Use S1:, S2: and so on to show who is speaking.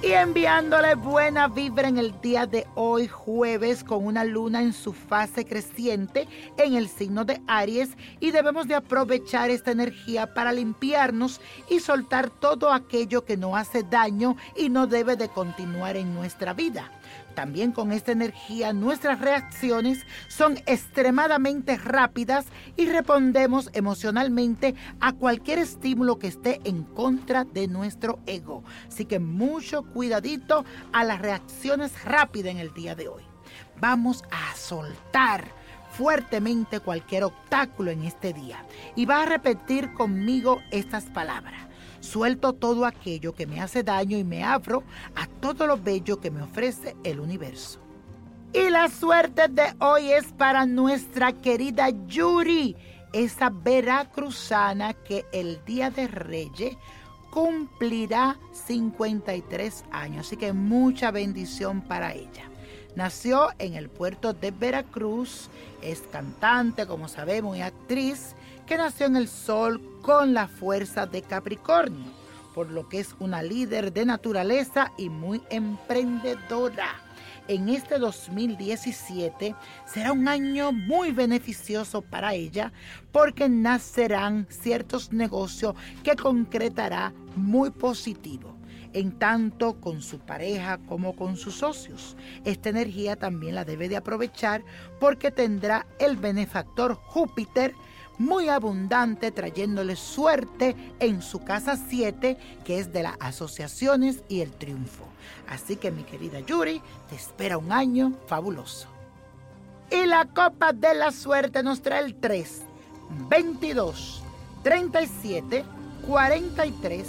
S1: y enviándole buena vibra en el día de hoy jueves con una luna en su fase creciente en el signo de Aries y debemos de aprovechar esta energía para limpiarnos y soltar todo aquello que no hace daño y no debe de continuar en nuestra vida. También con esta energía nuestras reacciones son extremadamente rápidas y respondemos emocionalmente a cualquier estímulo que esté en contra de nuestro ego. Así que mucho cuidadito a las reacciones rápidas en el día de hoy. Vamos a soltar fuertemente cualquier obstáculo en este día y va a repetir conmigo estas palabras. Suelto todo aquello que me hace daño y me abro a todo lo bello que me ofrece el universo. Y la suerte de hoy es para nuestra querida Yuri, esa veracruzana que el día de Reyes cumplirá 53 años. Así que mucha bendición para ella. Nació en el puerto de Veracruz, es cantante, como sabemos, y actriz, que nació en el sol con la fuerza de Capricornio, por lo que es una líder de naturaleza y muy emprendedora. En este 2017 será un año muy beneficioso para ella porque nacerán ciertos negocios que concretará muy positivo en tanto con su pareja como con sus socios. Esta energía también la debe de aprovechar porque tendrá el benefactor Júpiter muy abundante trayéndole suerte en su casa 7 que es de las asociaciones y el triunfo. Así que mi querida Yuri, te espera un año fabuloso. Y la copa de la suerte nos trae el 3, 22, 37, 43,